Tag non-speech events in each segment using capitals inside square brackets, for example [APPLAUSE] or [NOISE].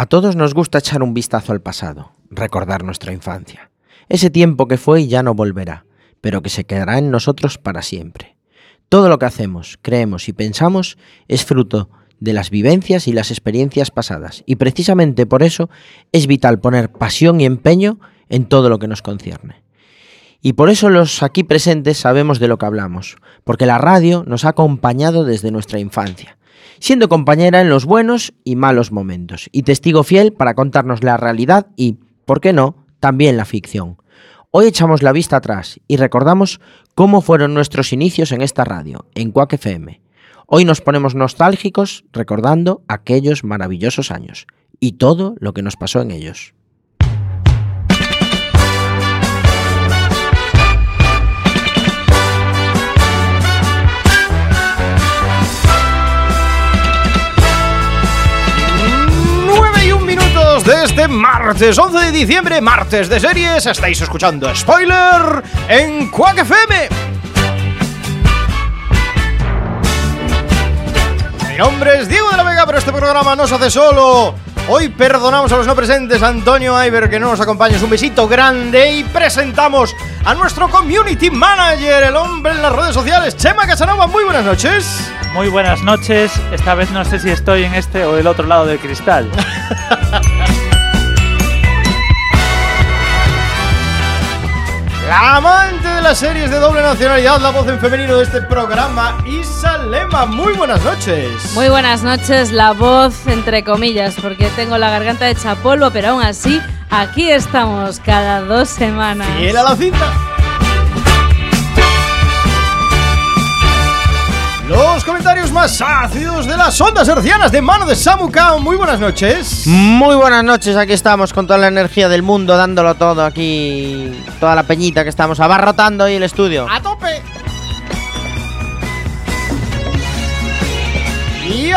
A todos nos gusta echar un vistazo al pasado, recordar nuestra infancia. Ese tiempo que fue y ya no volverá, pero que se quedará en nosotros para siempre. Todo lo que hacemos, creemos y pensamos es fruto de las vivencias y las experiencias pasadas, y precisamente por eso es vital poner pasión y empeño en todo lo que nos concierne. Y por eso los aquí presentes sabemos de lo que hablamos, porque la radio nos ha acompañado desde nuestra infancia, siendo compañera en los buenos y malos momentos, y testigo fiel para contarnos la realidad y, ¿por qué no?, también la ficción. Hoy echamos la vista atrás y recordamos cómo fueron nuestros inicios en esta radio, en Quack FM. Hoy nos ponemos nostálgicos recordando aquellos maravillosos años y todo lo que nos pasó en ellos. Minutos de este martes 11 de diciembre, martes de series. Estáis escuchando Spoiler en Quack FM. Mi nombre es Diego de la Vega, pero este programa no se hace solo. Hoy perdonamos a los no presentes, Antonio Iber, que no nos acompaña. Es un besito grande y presentamos a nuestro community manager, el hombre en las redes sociales, Chema Casanova. Muy buenas noches. Muy buenas noches. Esta vez no sé si estoy en este o el otro lado del cristal. [LAUGHS] La amante de las series de doble nacionalidad, la voz en femenino de este programa, Isa Lema. Muy buenas noches. Muy buenas noches, la voz entre comillas, porque tengo la garganta hecha polvo, pero aún así, aquí estamos cada dos semanas. Fiel a la cinta. Los comentarios más ácidos de las ondas hercianas de mano de Samu Kao. Muy buenas noches. Muy buenas noches, aquí estamos con toda la energía del mundo, dándolo todo aquí, toda la peñita que estamos abarrotando hoy el estudio. ¡A tope!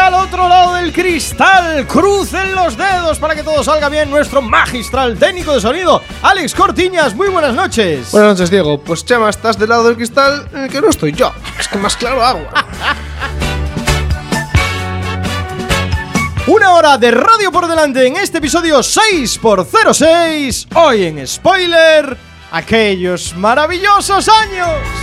Al otro lado del cristal, crucen los dedos para que todo salga bien. Nuestro magistral técnico de sonido, Alex Cortiñas. Muy buenas noches. Buenas noches, Diego. Pues Chema, estás del lado del cristal en el que no estoy yo. Es que más claro agua. [LAUGHS] Una hora de radio por delante en este episodio 6x06. Hoy en spoiler, aquellos maravillosos años.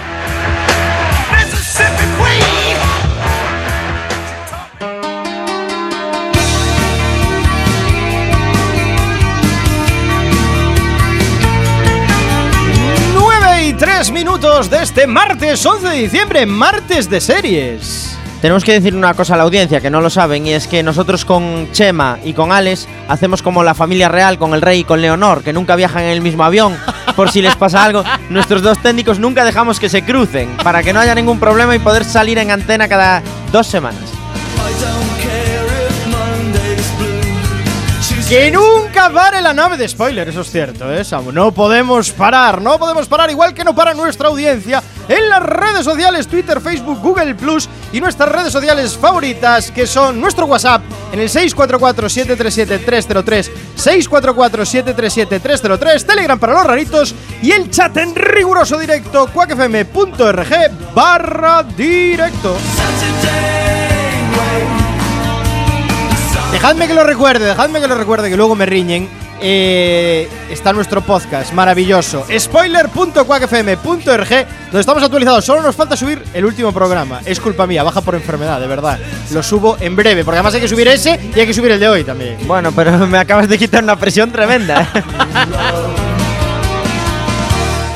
De este martes 11 de diciembre, martes de series. Tenemos que decir una cosa a la audiencia que no lo saben y es que nosotros con Chema y con Alex hacemos como la familia real con el rey y con Leonor, que nunca viajan en el mismo avión por si les pasa algo. Nuestros dos técnicos nunca dejamos que se crucen para que no haya ningún problema y poder salir en antena cada dos semanas. Que nunca pare la nave de spoiler, eso es cierto, ¿eh, Samu? No podemos parar, no podemos parar, igual que no para nuestra audiencia en las redes sociales, Twitter, Facebook, Google Plus y nuestras redes sociales favoritas, que son nuestro WhatsApp en el 644-737-303, 644-737-303, Telegram para los raritos y el chat en riguroso directo, cuacfm.org barra directo. Dejadme que lo recuerde, dejadme que lo recuerde, que luego me riñen. Eh, está nuestro podcast maravilloso, spoiler.quackfm.org, donde estamos actualizados. Solo nos falta subir el último programa. Es culpa mía, baja por enfermedad, de verdad. Lo subo en breve, porque además hay que subir ese y hay que subir el de hoy también. Bueno, pero me acabas de quitar una presión tremenda. ¿eh?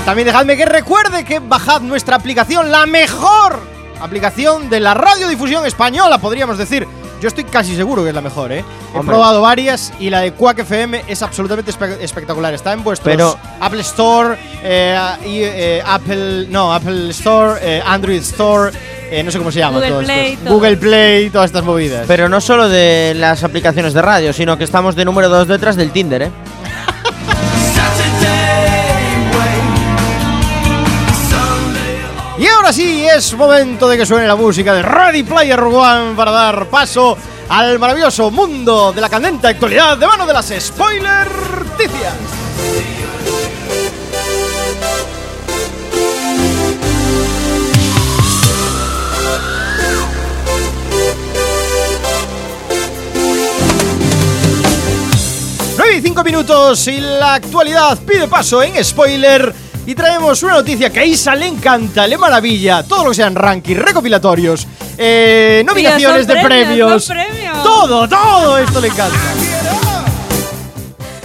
También dejadme que recuerde que bajad nuestra aplicación, la mejor aplicación de la radiodifusión española, podríamos decir. Yo estoy casi seguro que es la mejor, ¿eh? He probado varias y la de Quack FM es absolutamente espe- espectacular. Está en vuestros Pero- Apple Store, eh, y, eh, Apple, no, Apple Store, eh, Android Store, eh, no sé cómo se llama. Google todo esto. Play, todo. Google Play, todas estas movidas. Pero no solo de las aplicaciones de radio, sino que estamos de número 2 detrás del Tinder, ¿eh? Ahora sí, es momento de que suene la música de Ready Player One para dar paso al maravilloso mundo de la candente actualidad de mano de las spoiler ticias. Nueve y cinco minutos y la actualidad pide paso en spoiler. Y traemos una noticia que a Isa le encanta, le maravilla, todo lo que sean rankings, recopilatorios, eh, nominaciones Tío, de premios, todo, todo esto le encanta.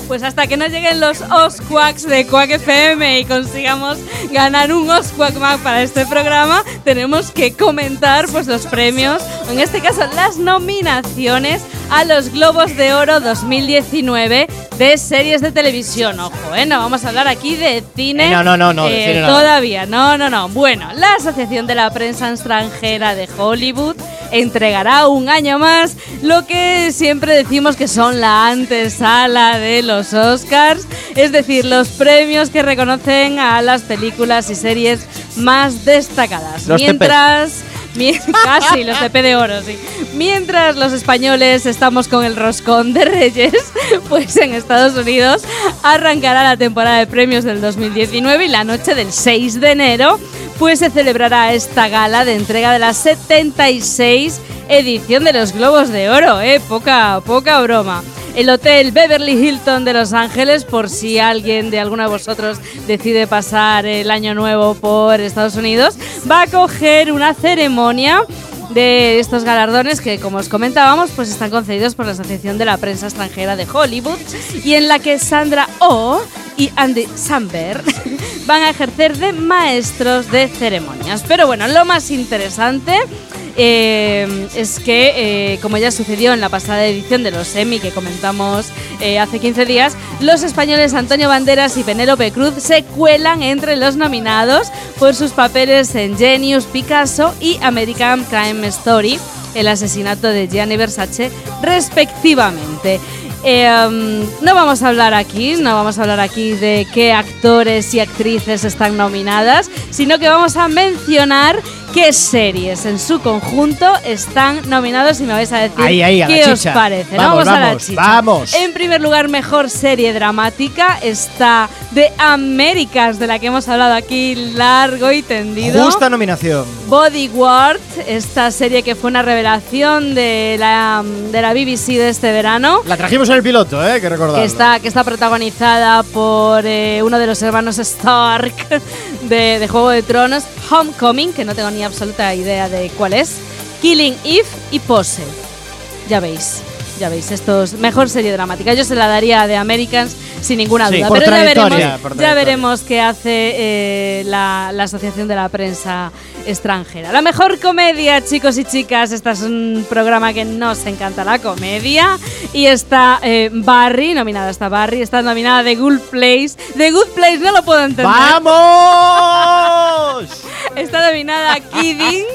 Pues hasta que no lleguen los Osquaks de Quack FM y consigamos ganar un Osquak más para este programa, tenemos que comentar pues los premios, en este caso las nominaciones a los Globos de Oro 2019 de series de televisión. Ojo, ¿eh? No vamos a hablar aquí de cine. Eh, no, no, no, no, eh, cine no. Todavía, no, no, no. Bueno, la Asociación de la Prensa Extranjera de Hollywood entregará un año más lo que siempre decimos que son la antesala de los Oscars, es decir, los premios que reconocen a las películas y series más destacadas. Los Mientras Mi- Casi, [LAUGHS] los TP de oro, sí. Mientras los españoles estamos con el roscón de Reyes, [LAUGHS] pues en Estados Unidos arrancará la temporada de premios del 2019 y la noche del 6 de enero, pues se celebrará esta gala de entrega de la 76 edición de los Globos de Oro, ¿eh? Poca, poca broma. El hotel Beverly Hilton de Los Ángeles, por si alguien de alguno de vosotros decide pasar el año nuevo por Estados Unidos, va a coger una ceremonia de estos galardones que, como os comentábamos, pues están concedidos por la Asociación de la Prensa Extranjera de Hollywood y en la que Sandra Oh y Andy Samberg [LAUGHS] van a ejercer de maestros de ceremonias. Pero bueno, lo más interesante eh, es que, eh, como ya sucedió en la pasada edición de los Emmy que comentamos eh, hace 15 días, los españoles Antonio Banderas y Penélope Cruz se cuelan entre los nominados por sus papeles en Genius, Picasso y American Crime Story, el asesinato de Gianni Versace, respectivamente. Um, no vamos a hablar aquí, no vamos a hablar aquí de qué actores y actrices están nominadas, sino que vamos a mencionar qué series en su conjunto están nominados y me vais a decir Ahí, ahí, a qué os chicha. parece. Vamos, a la vamos, chicha. vamos. En primer lugar, mejor serie dramática está The Américas, de la que hemos hablado aquí largo y tendido. Justa nominación. Bodyguard, esta serie que fue una revelación de la, de la BBC de este verano. La trajimos en el piloto, ¿eh? Que recordar. Que está, que está protagonizada por eh, uno de los hermanos Stark de, de Juego de Tronos, Homecoming, que no tengo ni absoluta idea de cuál es, Killing Eve y Pose. Ya veis, ya veis, esto es mejor serie dramática. Yo se la daría The Americans sin ninguna Sí, duda. por Pero ya veremos, ya veremos qué hace eh, la, la Asociación de la Prensa Extranjera. La mejor comedia, chicos y chicas. Este es un programa que nos encanta la comedia. Y está eh, Barry, nominada está Barry, está nominada The Good Place. The Good Place no lo puedo entender. ¡Vamos! [LAUGHS] Está nominada Kidding. [LAUGHS]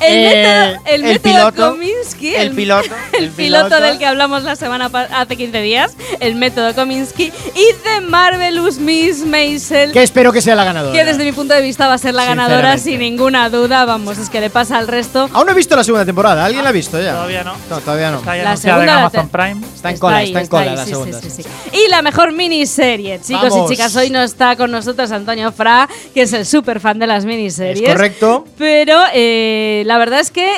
El Eh, método, el el método piloto. Kominsky. El piloto, [LAUGHS] El, el piloto piloto. Del que hablamos la semana hace 15 días. El método Kominsky. Y The Marvelous Miss Maisel. Que espero que sea la ganadora. Que desde mi punto de vista va a ser la ganadora sin ninguna duda. Vamos, es que le pasa al resto. Aún no he visto la segunda temporada. ¿Alguien la ha visto ya? Todavía no. No, todavía no. Está ya La en segunda Amazon Prime. Está en cola, ahí, está en cola ahí, la sí, segunda. sí, sí, sí. Y la mejor miniserie, chicos Vamos. y chicas. Hoy no está con nosotros Antonio Fra, que es el súper fan de las miniseries. Es correcto. Pero eh, la verdad es que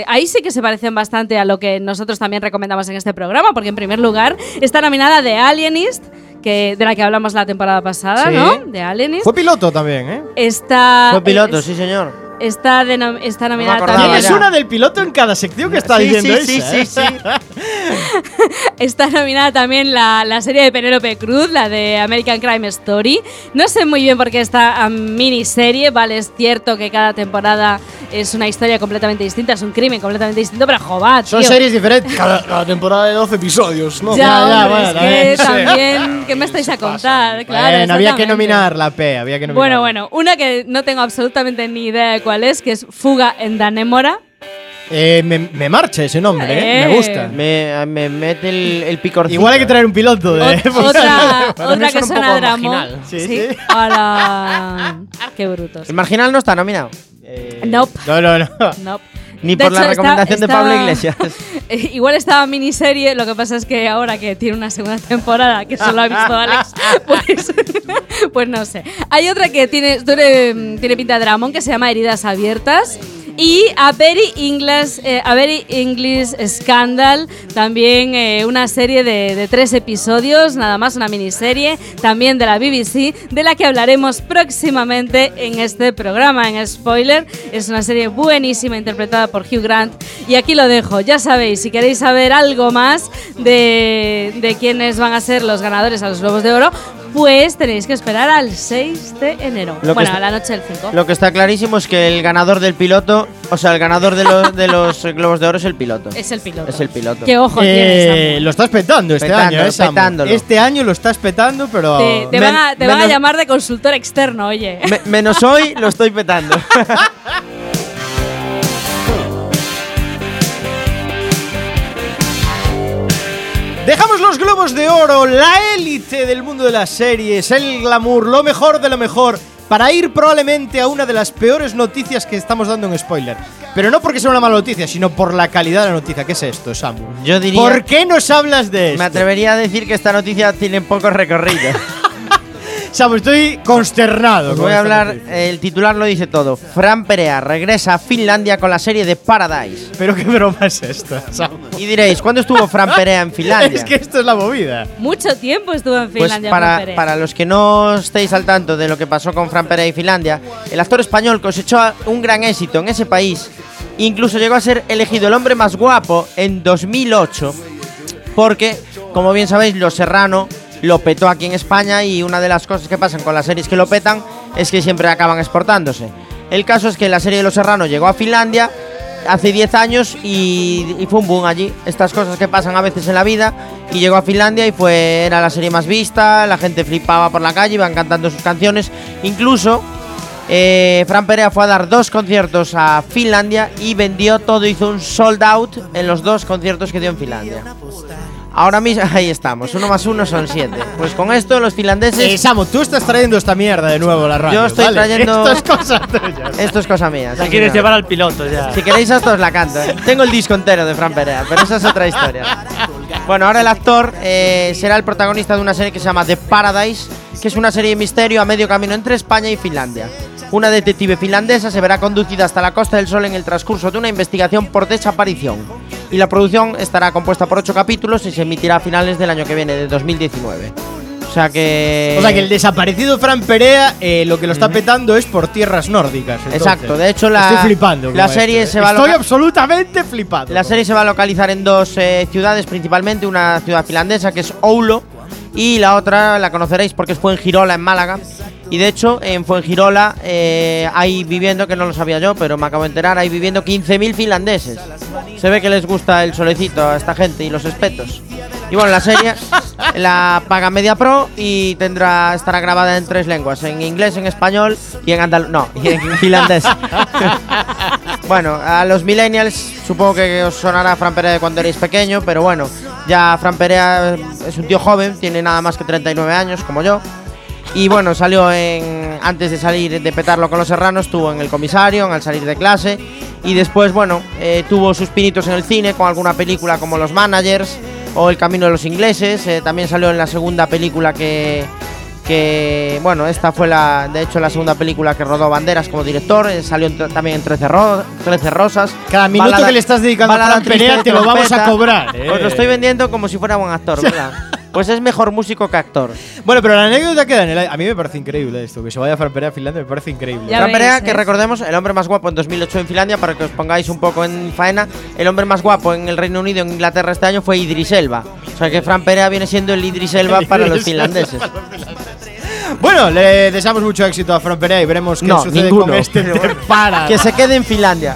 eh, ahí sí que se parecen bastante a lo que nosotros también recomendamos en este programa, porque en primer lugar está nominada The Alienist, que, de la que hablamos la temporada pasada, Sí. ¿no? De Alienist. Fue piloto también, ¿eh? Está, Fue piloto, es- sí, señor. Está, denom- está nominada acordaba también. Tienes ya. una del piloto en cada sección que está Sí, diciendo sí, Isa, sí, ¿eh? sí, [LAUGHS] Está nominada también la, la serie de Penélope Cruz, la de American Crime Story. No sé muy bien por qué esta ah, miniserie, vale, es cierto que cada temporada es una historia completamente distinta, es un crimen completamente distinto, pero joder, Son series diferentes. Cada, cada temporada de 12 episodios, ¿no? Ya, Ya, ya, bueno, es también, que sí. también, ¿qué me estáis a contar? Claro, Bueno, había que nominar la P, había que nominar. Bueno, bueno, una que no tengo absolutamente ni idea de cuál es, que es Fuga en Danémora. Eh, me, me marcha ese nombre, ¿eh? Me Eh. gusta. Me, me mete el, el picorcito. Igual hay que traer un piloto de. Ot- [LAUGHS] otra [LAUGHS] otra que suena a marginal. Sí, sí. Hola. Qué brutos. El marginal no está nominado. Eh, Nope. No, no, no. Nope. Ni De por la hecho, recomendación de Pablo Iglesias. [LAUGHS] Eh, Igual estaba miniserie, lo que pasa es que ahora que tiene una segunda temporada, que solo ha visto Alex, pues, pues no sé. Hay otra que tiene, tiene, tiene pinta de Dramón que se llama Heridas Abiertas. Y A Very English, eh, A Very English Scandal, también eh, una serie de, tres episodios, nada más una miniserie, también de la BBC, de la que hablaremos próximamente en este programa, en Spoiler. Es una serie buenísima interpretada por Hugh Grant. Y aquí lo dejo, ya sabéis, si queréis saber algo más de quiénes van a ser los ganadores a los Globos de Oro, pues tenéis que esperar al 6 de enero. Lo bueno, está- a la noche del 5. Lo que está clarísimo es que el ganador del piloto, o sea, el ganador de, los de los Globos de Oro es el piloto. Es el piloto. Es el piloto. Qué ojo Eh, tienes, lo estás petando este Petándolo, año, ¿eh, petándolo. Este año lo estás petando, pero. Te, te van, a, te van a menos- llamar de consultor externo, oye. Me- menos hoy lo estoy petando. [LAUGHS] Dejamos los globos de oro, la élite del mundo de las series, el glamour, lo mejor de lo mejor, para ir probablemente a una de las peores noticias que estamos dando en spoiler. Pero no porque sea una mala noticia, sino por la calidad de la noticia. ¿Qué es esto, Samu? Yo diría. ¿Por qué nos hablas de esto? Me atrevería a decir que esta noticia tiene poco recorrido. [LAUGHS] Samu, estoy consternado. Os con voy a hablar, noticia. el titular lo dice todo. Fran Perea regresa a Finlandia con la serie de Paradise. Pero qué broma es esta, Samu. Y diréis, ¿cuándo estuvo Fran Perea en [LAUGHS] Finlandia? Es que esto es la movida. Mucho tiempo estuvo en Pues Finlandia. para, Fran Pérez. para los que no estéis al tanto de lo que pasó con Fran Perea y Finlandia, el actor español cosechó un gran éxito en ese país. Incluso llegó a ser elegido el hombre más guapo en 2008. Porque, como bien sabéis, Los Serrano lo petó aquí en España y una de las cosas que pasan con las series que lo petan es que siempre acaban exportándose. El caso es que la serie de Los Serrano llegó a Finlandia hace 10 años y, y fue un boom allí. Estas cosas que pasan a veces en la vida. Y llegó a Finlandia y fue era la serie más vista, la gente flipaba por la calle, iban cantando sus canciones. Incluso eh, Fran Perea fue a dar dos conciertos a Finlandia y vendió todo, hizo un sold out en los dos conciertos que dio en Finlandia. Ahora mismo, [LAUGHS] ahí estamos, uno más uno son siete. Pues con esto los finlandeses... Eh, Samu, tú estás trayendo esta mierda de nuevo a la radio. Yo estoy ¿vale? trayendo- [LAUGHS] Esto es cosa tuya. Esto es cosa mía. La quieres llevar al piloto ya. Si queréis hasta os la canto. ¿eh? Tengo el disco entero de Fran Perea, pero esa es otra historia. Bueno, ahora el actor eh, será el protagonista de una serie que se llama The Paradise, que es una serie de misterio a medio camino entre España y Finlandia. Una detective finlandesa se verá conducida hasta la Costa del Sol en el transcurso de una investigación por desaparición. Y la producción estará compuesta por ocho capítulos y se emitirá a finales del año que viene, de 2019. O sea que... O sea que el desaparecido Fran Perea eh, lo que lo está petando es por tierras nórdicas. entonces. Exacto, de hecho la, Estoy flipando. la serie esto, se eh. va a Estoy absolutamente flipado. La serie se va a localizar en dos eh, ciudades principalmente, una ciudad finlandesa que es Oulu y la otra la conoceréis porque es Fuengirola en Málaga. Y de hecho en Fuengirola eh, hay viviendo, que no lo sabía yo, pero me acabo de enterar, hay viviendo 15.000 finlandeses. Se ve que les gusta el solecito a esta gente y los espetos. Y bueno, la serie [LAUGHS] la paga Media Pro y tendrá estará grabada en tres lenguas, en inglés, en español y en andaluz, no, y en [LAUGHS] finlandés. bueno, a los millennials supongo que os sonará Fran Perea de cuando erais pequeño, pero bueno, ya Fran Perea es un tío joven, tiene nada más que 39 años como yo. Y bueno, salió en antes de salir de petarlo con los serranos, estuvo en el comisario, al salir de clase y después, bueno, eh, tuvo sus pinitos en el cine con alguna película como Los Managers o El Camino de los Ingleses. eh, también salió en la segunda película que, que, bueno, esta fue la, de hecho, la segunda película que rodó Banderas como director. eh, salió en- también en 13, ro- 13 Rosas. Cada minuto Balada- que le estás dedicando a Fran Perea te lo vamos a cobrar. eh. Os lo estoy vendiendo como si fuera buen actor, ¿verdad? [LAUGHS] Pues es mejor músico que actor. Bueno, pero la anécdota queda en el aire. A mí me parece increíble esto, que se vaya a Fran Perea a Finlandia, me parece increíble. Ya Fran ves, Perea, que recordemos, el hombre más guapo en 2008 en Finlandia, para que os pongáis un poco en faena, el hombre más guapo en el Reino Unido, en Inglaterra este año fue Idris Elba. O sea que Fran Perea viene siendo el Idris Elba [LAUGHS] para los finlandeses. Bueno, le deseamos mucho éxito a Fran Perea y veremos qué No, sucede ninguno. con este [LAUGHS] para. Que se quede en Finlandia.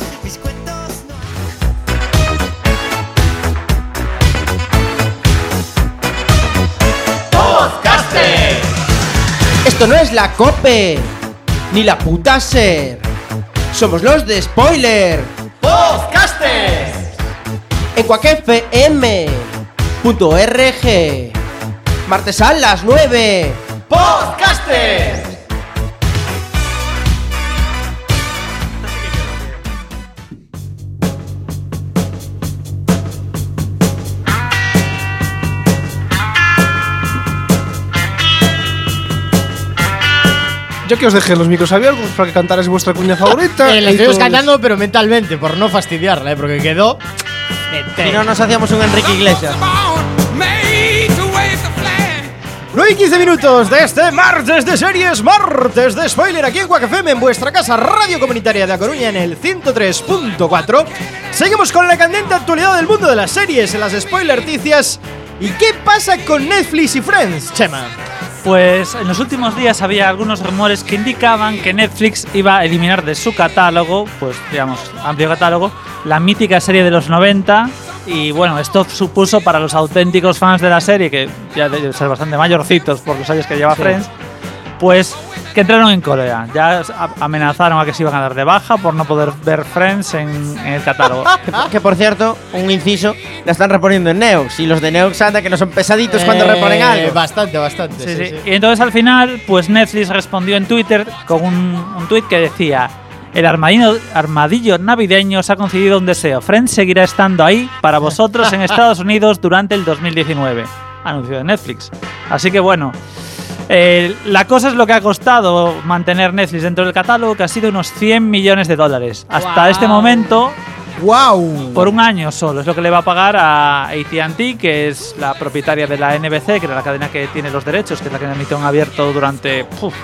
Esto no es la COPE, ni la puta SER. Somos los de Spoiler. ¡Podcasters! En cuacfm.org. Martes a las 9. ¡Podcasters! Yo que os dejé los micros abiertos para que cantarais vuestra cuña favorita. [LAUGHS] Eh, la estuvimos todos- cantando, pero mentalmente, por no fastidiarla, ¿eh? porque quedó. Si no nos hacíamos un Enrique Iglesias. 9 y 15 minutos de este martes de series, martes de spoiler aquí en Quack FM, en vuestra casa radio comunitaria de A Coruña en el 103.4. Seguimos con la candente actualidad del mundo de las series, en las spoilerticias. ¿Y qué pasa con Netflix y Friends, Chema? Pues en los últimos días había algunos rumores que indicaban que Netflix iba a eliminar de su catálogo, pues digamos, amplio catálogo, la mítica serie de los 90. Y bueno, esto supuso para los auténticos fans de la serie, que ya deben ser bastante mayorcitos por los años que lleva Friends, pues que entraron en cólera. Ya amenazaron a que se iban a dar de baja por no poder ver Friends en, en el catálogo. [LAUGHS] Que, que, por cierto, un inciso, la están reponiendo en Neox. Y los de Neox anda que no son pesaditos cuando Eh, reponen algo. Bastante, bastante. Sí, sí, sí. sí. Y entonces al final, pues Netflix respondió en Twitter con un, un tweet que decía: El armadillo, armadillo navideño os ha concedido un deseo. Friends seguirá estando ahí para vosotros en Estados Unidos durante el 2019. Anuncio de Netflix. Así que bueno. Eh, la cosa es lo que ha costado mantener Netflix dentro del catálogo, que ha sido unos 100 millones de dólares. Hasta Guau. este momento, ¡Wow! por un año solo. Es lo que le va a pagar a ATT, que es la propietaria de la NBC, que era la cadena que tiene los derechos, que es la que emitió en abierto durante puf,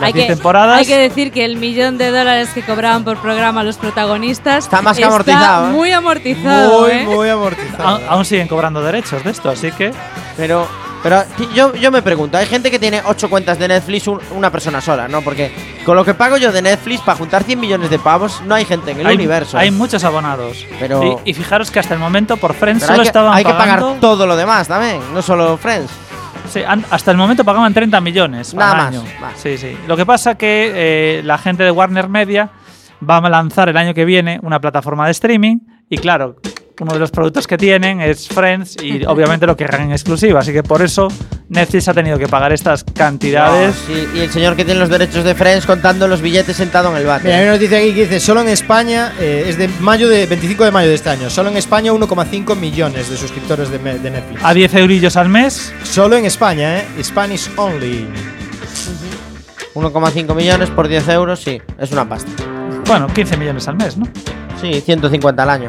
las Hay 10 que, temporadas. hay que decir que el millón de dólares que cobraban por programa los protagonistas Está más que amortizado, ¿eh? muy amortizado. Muy, ¿eh? muy amortizado. Aún, aún siguen cobrando derechos de esto, así que Pero, pero yo, yo me pregunto, hay gente que tiene 8 cuentas de Netflix, un- una persona sola, ¿no? Porque con lo que pago yo de Netflix, para juntar 100 millones de pavos, no hay gente en el hay, universo. hay muchos abonados. Pero- y, y fijaros que hasta el momento por Friends Pero solo hay que, estaban hay que pagar todo lo demás también, no solo Friends. Sí, hasta el momento pagaban 30 millones Nada al más, año. Sí, sí. Lo que pasa que eh, la gente de Warner Media va a lanzar el año que viene una plataforma de streaming y claro, uno de los productos que tienen es Friends y obviamente lo querrán en exclusiva, así que por eso Netflix ha tenido que pagar estas cantidades. Sí, y el señor que tiene los derechos de Friends contando los billetes sentado en el Mira, hay una noticia aquí que dice, solo en España, eh, es de mayo de 25 de mayo de este año, solo en España 1,5 millones de suscriptores de, de Netflix. A 10 eurillos al mes, Solo en España, ¿eh? Spanish only. 1,5 millones por 10 euros, sí, es una pasta. bueno, 15 millones al mes, ¿no? Sí, 150 al año.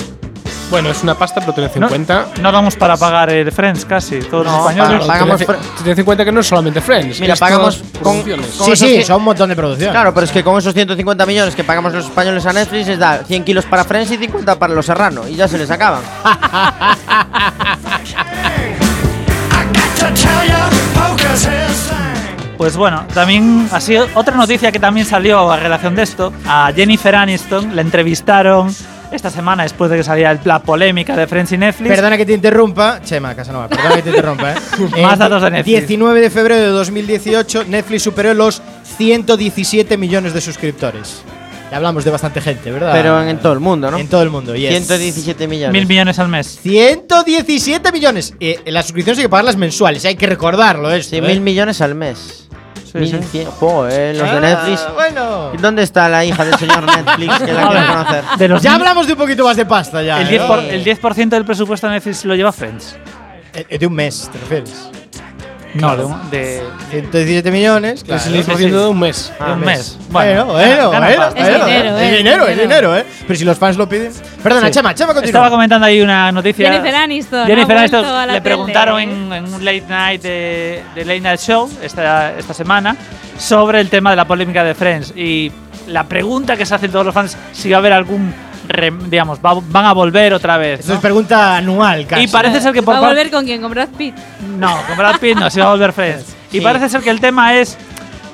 Bueno, es una pasta, pero tened en No, cuenta. no damos para pagar el Friends casi, todos No, los españoles. pagamos tened, en cuenta que no es solamente Friends. Mira, pagamos con- producciones. con- Sí, sí, son un montón de producción. Claro, pero es que con esos 150 millones que pagamos los españoles a Netflix es da 100 kilos para Friends y 50 para los serranos y ya se les acaban. Pues bueno, también ha sido otra noticia que también salió a relación de esto. A Jennifer Aniston la entrevistaron esta semana después de que saliera la polémica de Friends y Netflix. Perdona que te interrumpa, Chema Casanova, perdona que te interrumpa, ¿eh? [LAUGHS] Más datos de Netflix. 19 de febrero de 2018, Netflix superó los 117 millones de suscriptores. Ya hablamos de bastante gente, ¿verdad? Pero en, en todo el mundo, ¿no? En todo el mundo, yes. 117 millones. Mil millones al mes. 117 millones. Eh, las suscripciones hay que pagarlas mensuales, hay que recordarlo esto. Sí, ¿eh? mil millones al mes. Sí, eh, los de Ah, Netflix. Bueno. ¿Dónde está la hija del señor [LAUGHS] Netflix que la A quiero ver, conocer? De los Ya hablamos de un poquito más de pasta ya. el ¿eh? 10%, por- el 10 del presupuesto de Netflix lo lleva Friends. Eh, De un mes, ¿te refieres? No, de, de, 117 millones. Que es el claro. 10% de un mes. de un mes. Bueno, bueno, bueno. pasta. Es dinero, Es eh, dinero, es dinero. dinero, ¿eh? Pero si los fans lo piden. Perdona, Sí. Chema, Chema, continúa. Estaba comentando ahí una noticia. Jennifer Aniston. Jennifer ha Aniston vuelto a la le tele. preguntaron en, en un late night de, de Late Night Show esta, esta semana sobre el tema de la polémica de Friends. Y la pregunta que se hacen todos los fans si va a haber algún. Digamos, va- van a volver otra vez. Esto ¿no? es pregunta anual, casi. Y parece ser que por ¿Va a volver con quién? ¿Con Brad Pitt? No, con Brad Pitt no, se va a volver [LAUGHS] Friends. Y parece ser que el tema es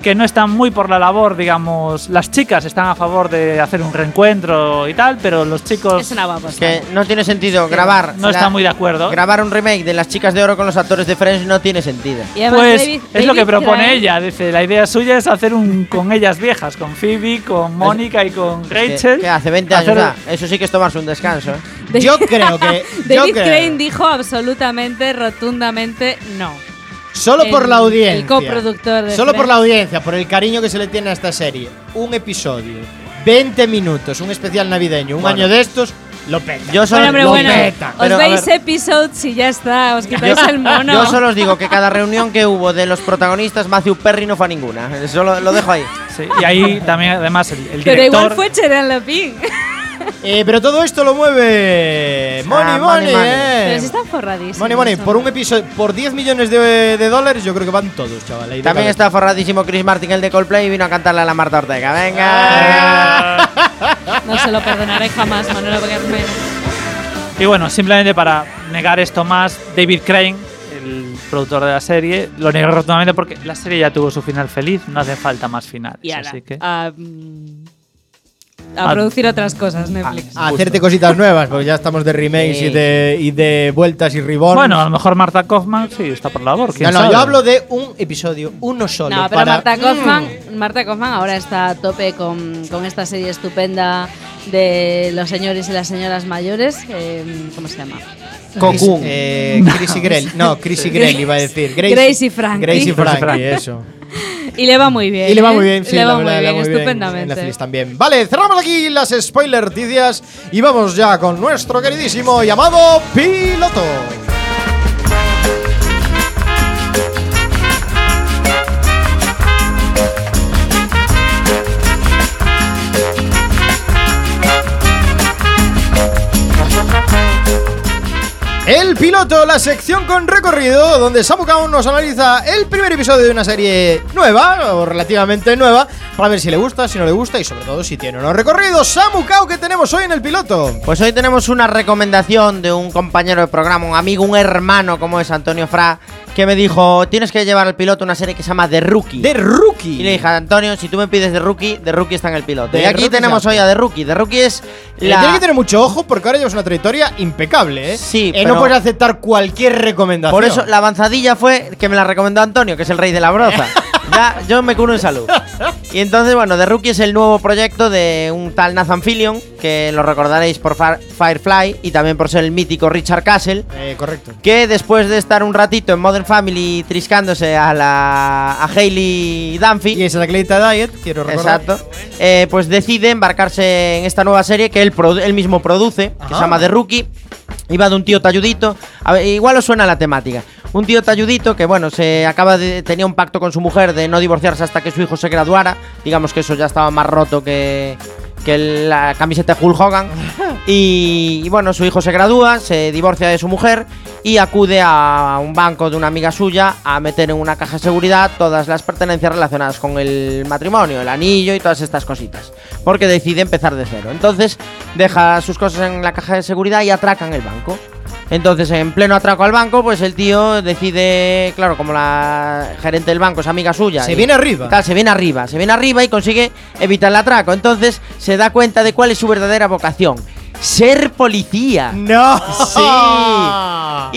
que no están muy por la labor, digamos. Las chicas están a favor de hacer un reencuentro y tal, pero los chicos Es una guapa. Que no tiene sentido grabar. no están muy de acuerdo. Grabar un remake de Las Chicas de Oro con los actores de Friends no tiene sentido. Y además Pues David- es lo que David propone Crane- ella. Dice, la idea suya es hacer un con ellas viejas, con Phoebe, con Mónica y con Que- Rachel. que hace 20 años Hacer- ya. Eso sí que es tomarse un descanso. ¿eh? [LAUGHS] Yo creo que. yo David creo- Crane dijo absolutamente, rotundamente no. Solo El- por la audiencia. el coproductor de Solo por la audiencia, por el cariño que se le tiene a esta serie. Un episodio, 20 minutos, un especial navideño, un Bueno. año de estos, lo peta. Yo solo, Bueno, lo bueno. peta. Os Pero, veis episodes y ya está. Os quitáis el mono. [LAUGHS] yo solo os digo que cada reunión que hubo de los protagonistas, Matthew Perry no fue a ninguna. Solo lo dejo ahí. Sí, y ahí también, además, el, el Pero igual director. fue Cheran Lapin. Eh, pero todo esto lo mueve. Money, Ah, money, money, money. eh. Pero si están forradísimos. Money, money. Por un episodio, por 10 millones de, de dólares, yo creo que van todos, chaval. ahí También está forradísimo Chris Martin, el de Coldplay, y vino a cantarle a la Marta Ortega. Ah. ¡Venga! [LAUGHS] No se lo perdonaré jamás, Manuel Carmelo. Y bueno, simplemente para negar esto más, David Crane, el productor de la serie, lo negó rotundamente porque la serie ya tuvo su final feliz, no hace falta más finales. Y así que. A, mm, a Ah. producir otras cosas, Netflix. A hacerte cositas nuevas, porque ya estamos de remakes Sí. y, de, y de vueltas y reborns. Bueno, a lo mejor Marta Kaufman sí está por la labor. ¿quién no, no, sabe? yo hablo de un episodio, uno solo. No, pero para- Marta Kaufman, Marta Kaufman ahora está a tope con, con esta serie estupenda de los señores y las señoras mayores. eh, ¿Cómo se llama? Cocoon. Eh, [LAUGHS] Chrissy Grell. No, Chrissy Grell iba a decir. [LAUGHS] Gracie Frankie. Gracie Gracie Frankie, Frankie. eso. [LAUGHS] Y le va muy bien. Y le va ¿eh? muy bien, sí, le va muy va bien, muy bien estupendamente. En Netflix también. Vale, cerramos aquí las spoiler noticias y vamos ya con nuestro queridísimo llamado piloto. El piloto, la sección con recorrido, donde Samu nos analiza el primer episodio de una serie nueva, o relativamente nueva, para ver si le gusta, si no le gusta y sobre todo si tiene unos recorridos. Samu Kao, ¿qué tenemos hoy en el piloto? Pues hoy tenemos una recomendación de un compañero de programa, un amigo, un hermano como es Antonio Fra, que me dijo, tienes que llevar al piloto una serie que se llama The Rookie. De Rookie. Y le dije, Antonio, si tú me pides The Rookie, The Rookie está en el piloto. The y aquí tenemos ya. hoy a The Rookie. The Rookie es Eh, la... Tienes que tener mucho ojo porque ahora llevas una trayectoria impecable, ¿eh? Sí, Eh, pero- No puedes aceptar cualquier recomendación. Por eso la avanzadilla fue que me la recomendó Antonio, que es el rey de la broza. [LAUGHS] ya, yo me curo en salud. Y entonces, bueno, The Rookie es el nuevo proyecto de un tal Nathan Fillion, que lo recordaréis por Far- Firefly y también por ser el mítico Richard Castle. Eh, correcto. Que después de estar un ratito en Modern Family triscándose a la a Hailey Dunphy, Y esa Cleita Diet, quiero recordar. Exacto. Eh, pues decide embarcarse en esta nueva serie que él, mismo produce, que Ajá. se llama The Rookie. Iba de un tío talludito. A ver, igual os suena la temática. Un tío talludito que, bueno, se acaba de. tenía un pacto con su mujer de no divorciarse hasta que su hijo se graduara. Digamos que eso ya estaba más roto que. que la camiseta de Hulk Hogan. [LAUGHS] Y, y bueno, su hijo se gradúa, se divorcia de su mujer y acude a un banco de una amiga suya a meter en una caja de seguridad todas las pertenencias relacionadas con el matrimonio, el anillo y todas estas cositas. Porque decide empezar de cero. Entonces deja sus cosas en la caja de seguridad y atracan el banco. Entonces, en pleno atraco al banco, pues el tío decide, claro, como la gerente del banco es amiga suya. Se y- viene arriba. Se viene arriba, se viene arriba y consigue evitar el atraco. Entonces se da cuenta de cuál es su verdadera vocación. Ser policía. ¡No! Sí.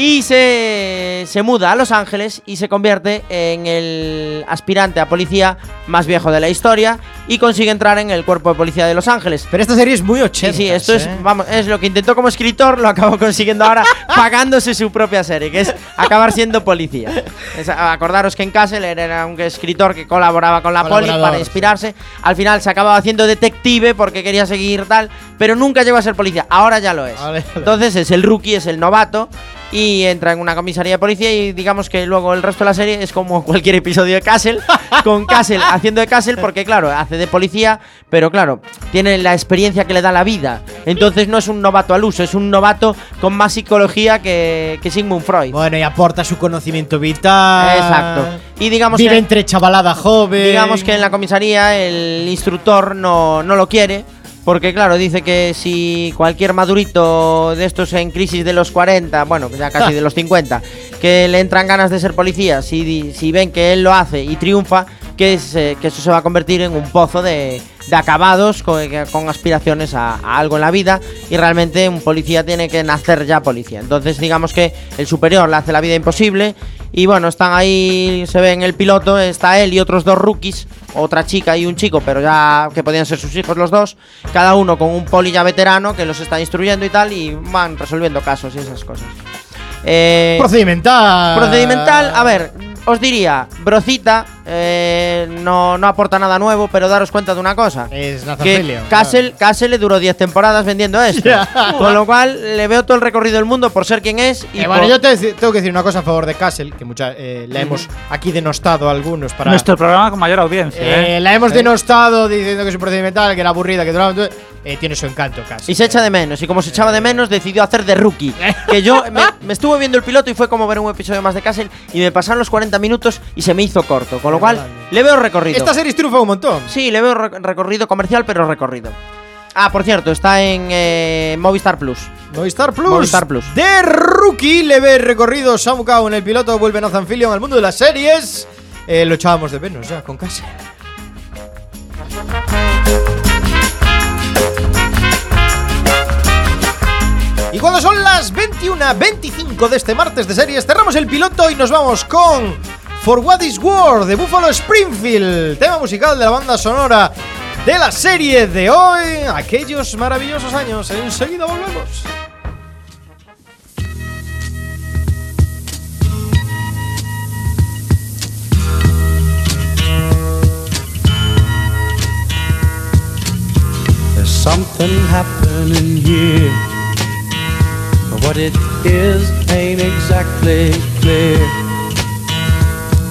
Y se, se muda a Los Ángeles y se convierte en el aspirante a policía más viejo de la historia y consigue entrar en el cuerpo de policía de Los Ángeles. Pero esta serie es muy Sí, 80. sí, esto es, ¿eh? vamos, es lo que intentó como escritor, lo acabó consiguiendo ahora [LAUGHS] pagándose su propia serie, que es acabar siendo policía. Es- acordaros que en Castle era- un escritor que colaboraba con la poli para sí. inspirarse. Al final se acababa haciendo detective porque quería seguir tal, pero nunca llegó a ser policía. Ahora ya lo es. Ahora ya lo es. Entonces es el rookie, es el novato y entra en una comisaría de policía y digamos que luego el resto de la serie es como cualquier episodio de Castle, con Castle [LAUGHS] haciendo de Castle porque claro, hace de policía, pero claro, tiene la experiencia que le da la vida. Entonces no es un novato al uso, es un novato con más psicología que, que Sigmund Freud. Bueno, y aporta su conocimiento vital. Exacto. Y digamos Vive que entre chavalada joven. digamos que en la comisaría el instructor no, no lo quiere. Porque claro, dice que si cualquier madurito de estos en crisis de los 40, bueno, ya casi de los [LAUGHS] 50, que le entran ganas de ser policía, si, si ven que él lo hace y triunfa, que, es, eh, que eso se va a convertir en un pozo de, de acabados con, con aspiraciones a, a algo en la vida y realmente un policía tiene que nacer ya policía. Entonces digamos que el superior le hace la vida imposible y bueno, están ahí, se ve en el piloto, está él y otros dos rookies, otra chica y un chico, pero ya que podían ser sus hijos los dos, cada uno con un poli ya veterano que los está instruyendo y tal y van resolviendo casos y esas cosas. Eh, Procedimental. Procedimental, a ver, os diría, Brocita eh, no, no aporta nada nuevo, pero daros cuenta de una cosa. Es Nathan Que Fillion, Castle, Castle le duró 10 temporadas vendiendo esto. Con lo cual le veo todo el recorrido del mundo por ser quien es. Y Eh, bueno, por- yo te tengo que decir una cosa a favor de Castle, que mucha, eh, la hemos aquí denostado a algunos para. Nuestro programa con mayor audiencia. Eh, ¿eh? la hemos denostado diciendo que es un procedimental, que era aburrida, que duraba. Eh, tiene su encanto, Castle. Y se echa de menos. Y como se echaba de menos, decidió hacer de rookie. [LAUGHS] Que yo me, me estuve viendo el piloto y fue como ver un episodio más de Castle. Y me pasaron los 40 minutos y se me hizo corto. Con lo cual, le veo recorrido. Esta serie triunfa un montón. Sí, le veo re- recorrido comercial, pero recorrido. Ah, por cierto, está en eh, Movistar Plus. Movistar Plus. Movistar Plus. De rookie le ve recorrido Samu Kao en el piloto. Vuelve Nathan Fillion al mundo de las series. Eh, lo echábamos de menos ya con Castle. Y cuando son las 21.25 de este martes de series, cerramos el piloto y nos vamos con For What Is War de Buffalo Springfield, tema musical de la banda sonora de la serie de hoy, aquellos maravillosos años. Enseguida volvemos. There's something happening here. But what it is ain't exactly clear.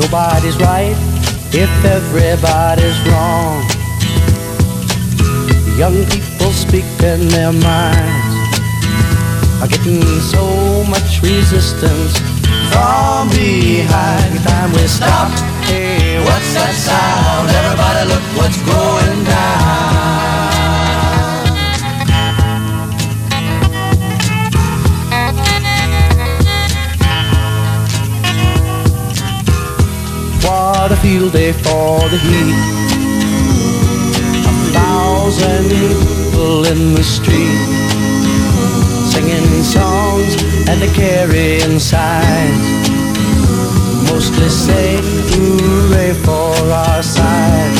Nobody's right if everybody's wrong. Young people speaking their minds are getting so much resistance from behind. Time we stop. Hey, what's that sound? Everybody look what's going down. What a field day for the heat. A thousand people in the street singing songs and they're carrying signs. Mostly say hooray for our side.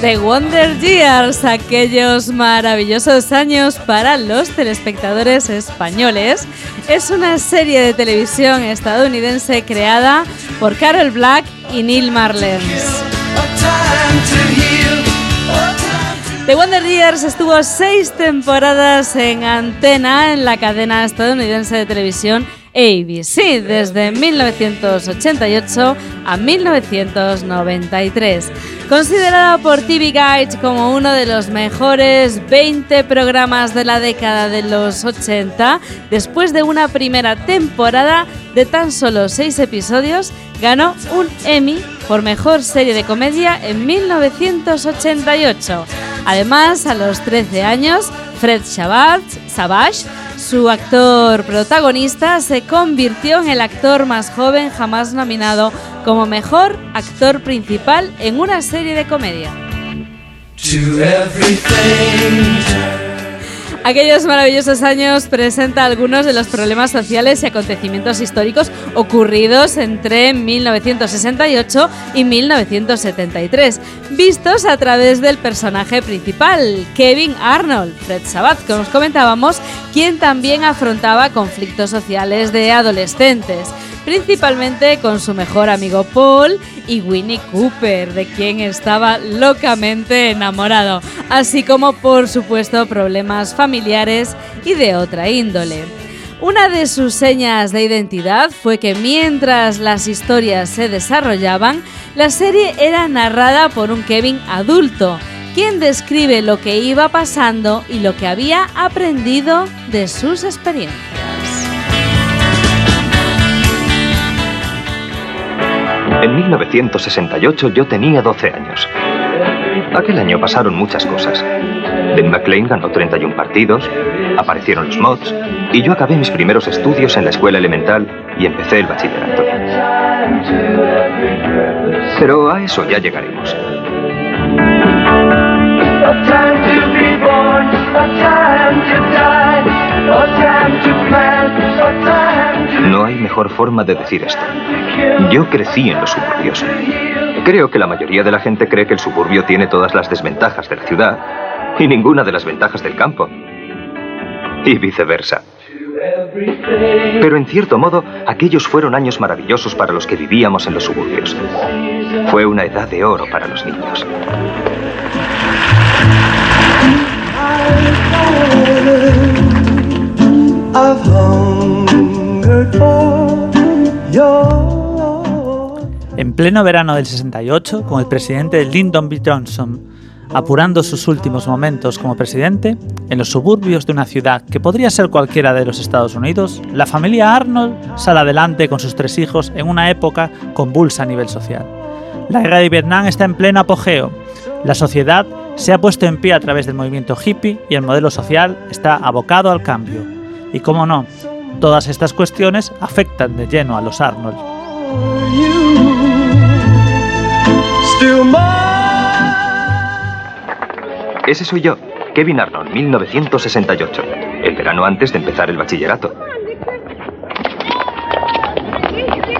The Wonder Years, aquellos maravillosos años para los telespectadores españoles, es una serie de televisión estadounidense creada por Carol Black y Neil Marlens. The Wonder Years estuvo seis temporadas en antena en la cadena estadounidense de televisión ABC desde 1988 a 1993. Considerada por TV Guide como uno de los mejores 20 programas de la década de los 80, después de una primera temporada de tan solo seis episodios, ganó un Emmy por mejor serie de comedia en 1988. Además, a los 13 años, Fred Savage, su actor protagonista se convirtió en el actor más joven jamás nominado como mejor actor principal en una serie de comedia. Aquellos maravillosos años presenta algunos de los problemas sociales y acontecimientos históricos ocurridos entre 1968 y 1973, vistos a través del personaje principal, Kevin Arnold, Fred Sabat, como os comentábamos, quien también afrontaba conflictos sociales de adolescentes principalmente con su mejor amigo Paul y Winnie Cooper, de quien estaba locamente enamorado, así como por supuesto problemas familiares y de otra índole. Una de sus señas de identidad fue que mientras las historias se desarrollaban, la serie era narrada por un Kevin adulto, quien describe lo que iba pasando y lo que había aprendido de sus experiencias. En 1968 yo tenía 12 años. Aquel año pasaron muchas cosas. Den McLean ganó 31 partidos, aparecieron los mods y yo acabé mis primeros estudios en la escuela elemental y empecé el bachillerato. Pero a eso ya llegaremos. No hay mejor forma de decir esto. Yo crecí en los suburbios. Creo que la mayoría de la gente cree que el suburbio tiene todas las desventajas de la ciudad y ninguna de las ventajas del campo. Y viceversa. Pero en cierto modo, aquellos fueron años maravillosos para los que vivíamos en los suburbios. Fue una edad de oro para los niños. En pleno verano del 68, con el presidente Lyndon B. Johnson apurando sus últimos momentos como presidente, en los suburbios de una ciudad que podría ser cualquiera de los Estados Unidos, la familia Arnold sale adelante con sus tres hijos en una época convulsa a nivel social. La guerra de Vietnam está en pleno apogeo. La sociedad se ha puesto en pie a través del movimiento hippie y el modelo social está abocado al cambio. Y cómo no, todas estas cuestiones afectan de lleno a los Arnold. Ese soy yo, Kevin Arnold, 1968. El verano antes de empezar el bachillerato.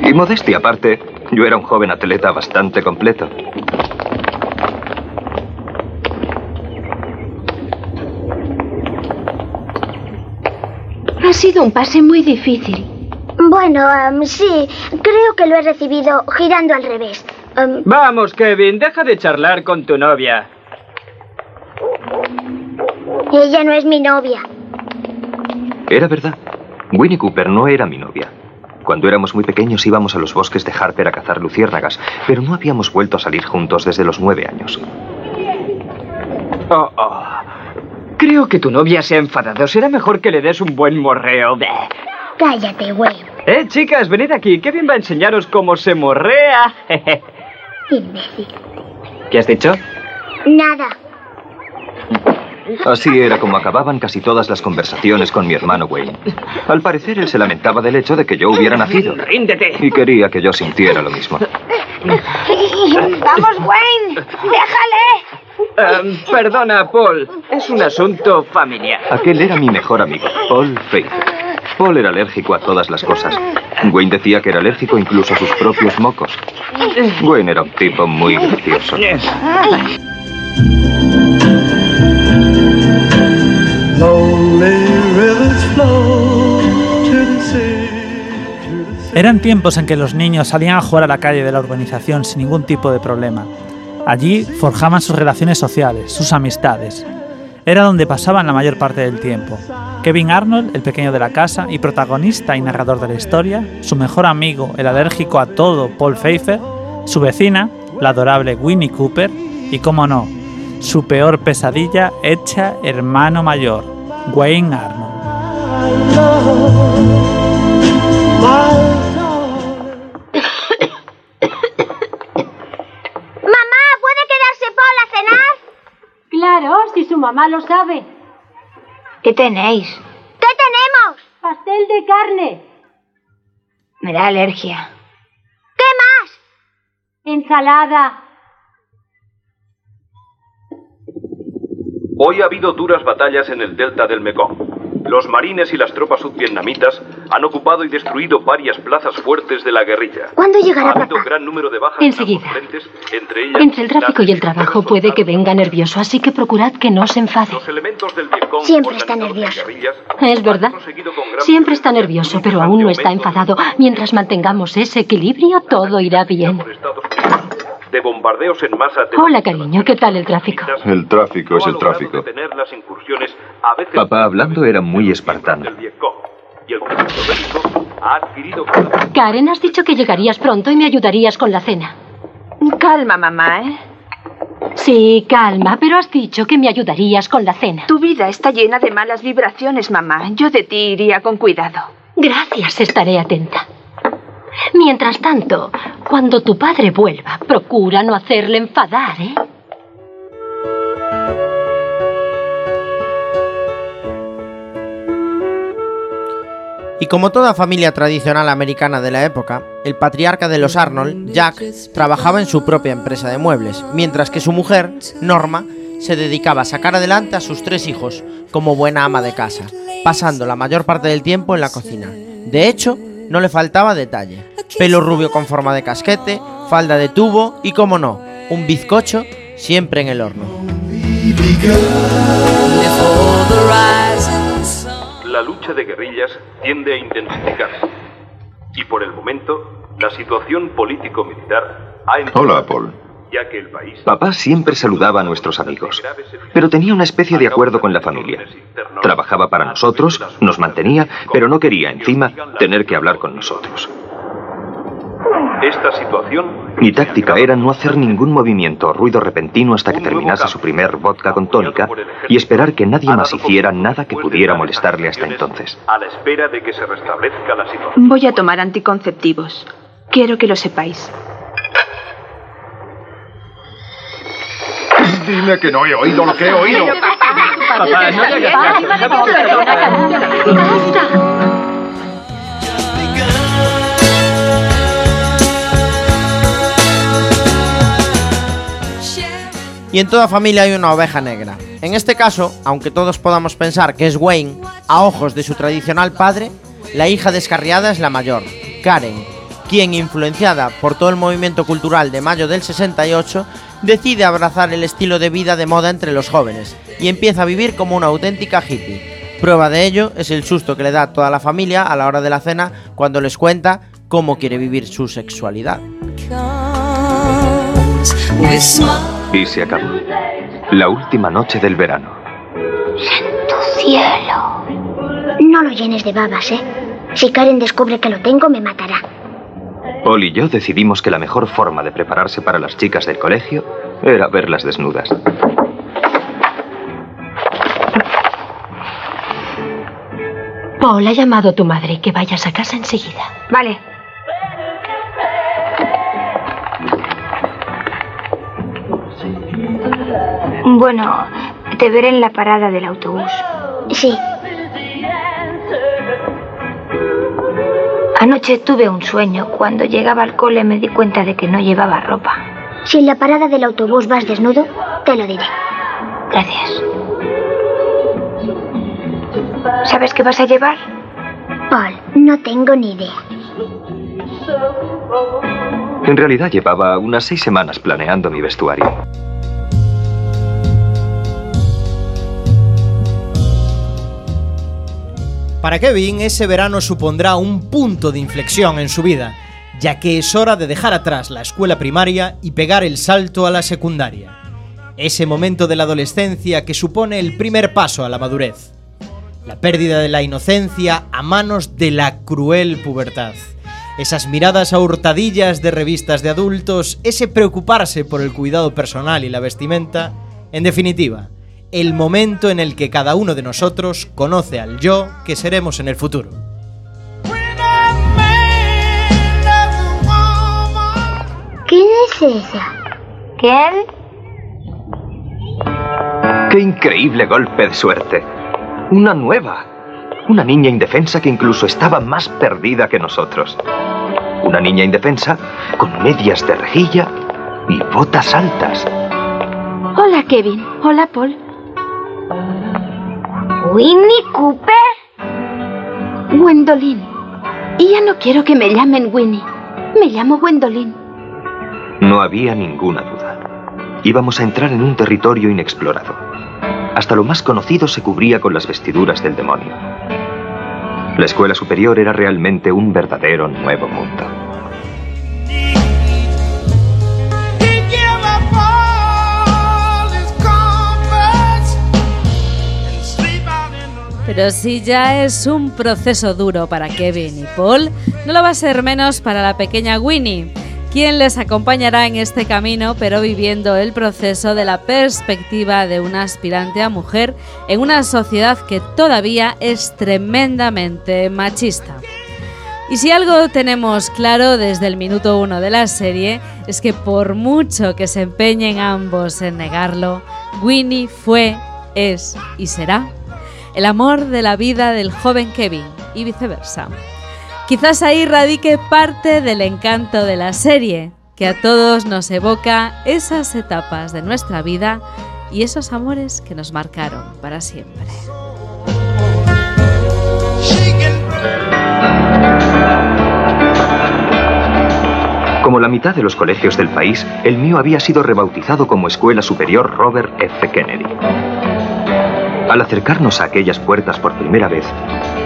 Y modestia aparte, yo era un joven atleta bastante completo. Ha sido un pase muy difícil. Bueno, am, sí, creo que lo he recibido girando al revés. Am, Vamos, Kevin, deja de charlar con tu novia. Ella no es mi novia. Era verdad. Winnie Cooper no era mi novia. Cuando éramos muy pequeños íbamos a los bosques de Harper a cazar luciérnagas, pero no habíamos vuelto a salir juntos desde los nueve años. Oh, oh. Creo que tu novia se ha enfadado. Será mejor que le des un buen morreo. Cállate, güey. Eh, chicas, venid aquí. Kevin va a enseñaros cómo se morrea. [LAUGHS] Imbécil. ¿Qué has dicho? Nada. [LAUGHS] Así era como acababan casi todas las conversaciones con mi hermano Wayne. Al parecer él se lamentaba del hecho de que yo hubiera nacido. Ríndete. Y quería que yo sintiera lo mismo. Vamos, Wayne. Déjale. Em, perdona, Paul. Es un asunto familiar. Aquel era mi mejor amigo, Paul Faith. Paul era alérgico a todas las cosas. Wayne decía que era alérgico incluso a sus propios mocos. Wayne era un tipo muy gracioso. Eran tiempos en que los niños salían a jugar a la calle de la urbanización sin ningún tipo de problema. Allí forjaban sus relaciones sociales, sus amistades. Era donde pasaban la mayor parte del tiempo. Kevin Arnold, el pequeño de la casa y protagonista y narrador de la historia, su mejor amigo, el alérgico a todo Paul Pfeiffer, su vecina, la adorable Winnie Cooper, y cómo no, su peor pesadilla hecha hermano mayor, Wayne Arnold. Mamá, ¿puede quedarse Paul a cenar? Claro, si su mamá lo sabe. ¿Qué tenéis? ¿Qué tenemos? Pastel de carne. Me da alergia. ¿Qué más? Ensalada. Hoy ha habido duras batallas en el delta del Mekong. Los marines y las tropas sudvietnamitas han ocupado y destruido varias plazas fuertes de la guerrilla. ¿Cuándo llegará Ha habido papá? gran número de bajas Enseguida. entre ellas Entre el tráfico y el trabajo puede que venga nervioso, así que procurad que no se enfade. los elementos del Vietcong Siempre está nervioso. Es verdad. Siempre está nervioso, pero aún no está enfadado. Mientras mantengamos ese equilibrio, todo irá bien. De bombardeos en masa de Hola, cariño, ¿qué tal el tráfico? El tráfico es el tráfico. detener las incursiones a veces Papá hablando era muy espartano. y el conflicto bélico ha adquirido Karen, has dicho que llegarías pronto y me ayudarías con la cena. Calma, mamá, ¿eh? Sí, calma, pero has dicho que me ayudarías con la cena. Tu vida está llena de malas vibraciones, mamá. Yo de ti iría con cuidado. Gracias, estaré atenta. Mientras tanto, cuando tu padre vuelva, procura no hacerle enfadar, ¿eh? Y como toda familia tradicional americana de la época, el patriarca de los Arnold, Jack, trabajaba en su propia empresa de muebles, mientras que su mujer, Norma, se dedicaba a sacar adelante a sus tres hijos como buena ama de casa, pasando la mayor parte del tiempo en la cocina. De hecho, no le faltaba detalle. Pelo rubio con forma de casquete, falda de tubo y, como no, un bizcocho siempre en el horno. La lucha de guerrillas tiende a intensificarse. Y por el momento, la situación político-militar ha empeorado, Hola, Paul. Ya que el país Papá siempre saludaba a nuestros amigos, pero tenía una especie de acuerdo con la familia. Trabajaba para nosotros, nos mantenía, pero no quería encima tener que hablar con nosotros. Esta situación Mi táctica era no hacer ningún movimiento o ruido repentino hasta que terminase su primer vodka con tónica y esperar que nadie más hiciera nada que pudiera molestarle hasta entonces. a la espera de que se restablezca la situación. Voy a tomar anticonceptivos. Quiero que lo sepáis. Dime que no he oído lo que he oído. Papá, no le hagas caso. Perdona, cariño. Basta. Y en toda familia hay una oveja negra. En este caso, aunque todos podamos pensar que es Wayne, a ojos de su tradicional padre, la hija descarriada es la mayor, Karen, quien, influenciada por todo el movimiento cultural de mayo del 68, decide abrazar el estilo de vida de moda entre los jóvenes y empieza a vivir como una auténtica hippie. Prueba de ello es el susto que le da a toda la familia a la hora de la cena cuando les cuenta cómo quiere vivir su sexualidad. Y se acabó. La última noche del verano. ¡Tu cielo! No lo llenes de babas, ¿eh? Si Karen descubre que lo tengo, me matará. Paul y yo decidimos que la mejor forma de prepararse para las chicas del colegio era verlas desnudas. Paul ha llamado a tu madre que vayas a casa enseguida. Vale. Bueno, te veré en la parada del autobús. Sí. Anoche tuve un sueño. Cuando llegaba al cole me di cuenta de que no llevaba ropa. Si en la parada del autobús vas desnudo, te lo diré. Gracias. ¿Sabes qué vas a llevar? Paul, no tengo ni idea. En realidad llevaba unas seis semanas planeando mi vestuario. Para Kevin, ese verano supondrá un punto de inflexión en su vida. ya que es hora de dejar atrás la escuela primaria y pegar el salto a la secundaria. Ese momento de la adolescencia que supone el primer paso a la madurez. La pérdida de la inocencia a manos de la cruel pubertad. Esas miradas a hurtadillas de revistas de adultos, ese preocuparse por el cuidado personal y la vestimenta, en definitiva, el momento en el que cada uno de nosotros conoce al yo que seremos en el futuro. ¿Quién es esa? ¿Quién? ¡Qué increíble golpe de suerte! Una nueva. Una niña indefensa que incluso estaba más perdida que nosotros. Una niña indefensa con medias de rejilla y botas altas. Hola, Kevin. Hola, Paul. ¿Winnie Cooper? Gwendolyn. Y ya no quiero que me llamen Winnie. Me llamo Gwendolyn. No había ninguna duda. Íbamos a entrar en un territorio inexplorado. Hasta lo más conocido se cubría con las vestiduras del demonio. La escuela superior era realmente un verdadero nuevo mundo. Pero si ya es un proceso duro para Kevin y Paul, no lo va a ser menos para la pequeña Winnie, quien les acompañará en este camino, pero viviendo el proceso de la perspectiva de una aspirante a mujer en una sociedad que todavía es tremendamente machista. Y si algo tenemos claro desde el minuto uno de la serie, es que por mucho que se empeñen ambos en negarlo, Winnie fue, es y será el amor de la vida del joven Kevin y viceversa. Quizás ahí radique parte del encanto de la serie, que a todos nos evoca esas etapas de nuestra vida y esos amores que nos marcaron para siempre. Como la mitad de los colegios del país, el mío había sido rebautizado como Escuela Superior Robert F. Kennedy. Al acercarnos a aquellas puertas por primera vez,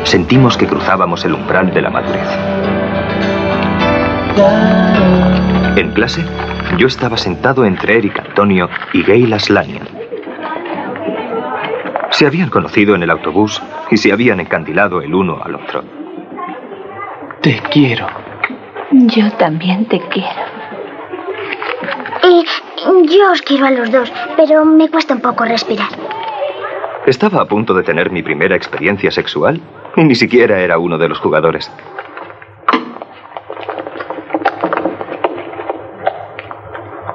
sentimos que cruzábamos el umbral de la madurez. En clase, yo estaba sentado entre Eric Antonio y Gail Aslanian. Se habían conocido en el autobús y se habían encandilado el uno al otro. Te quiero. Yo también te quiero. Eh, yo os quiero a los dos, pero me cuesta un poco respirar. Estaba a punto de tener mi primera experiencia sexual y ni siquiera era uno de los jugadores.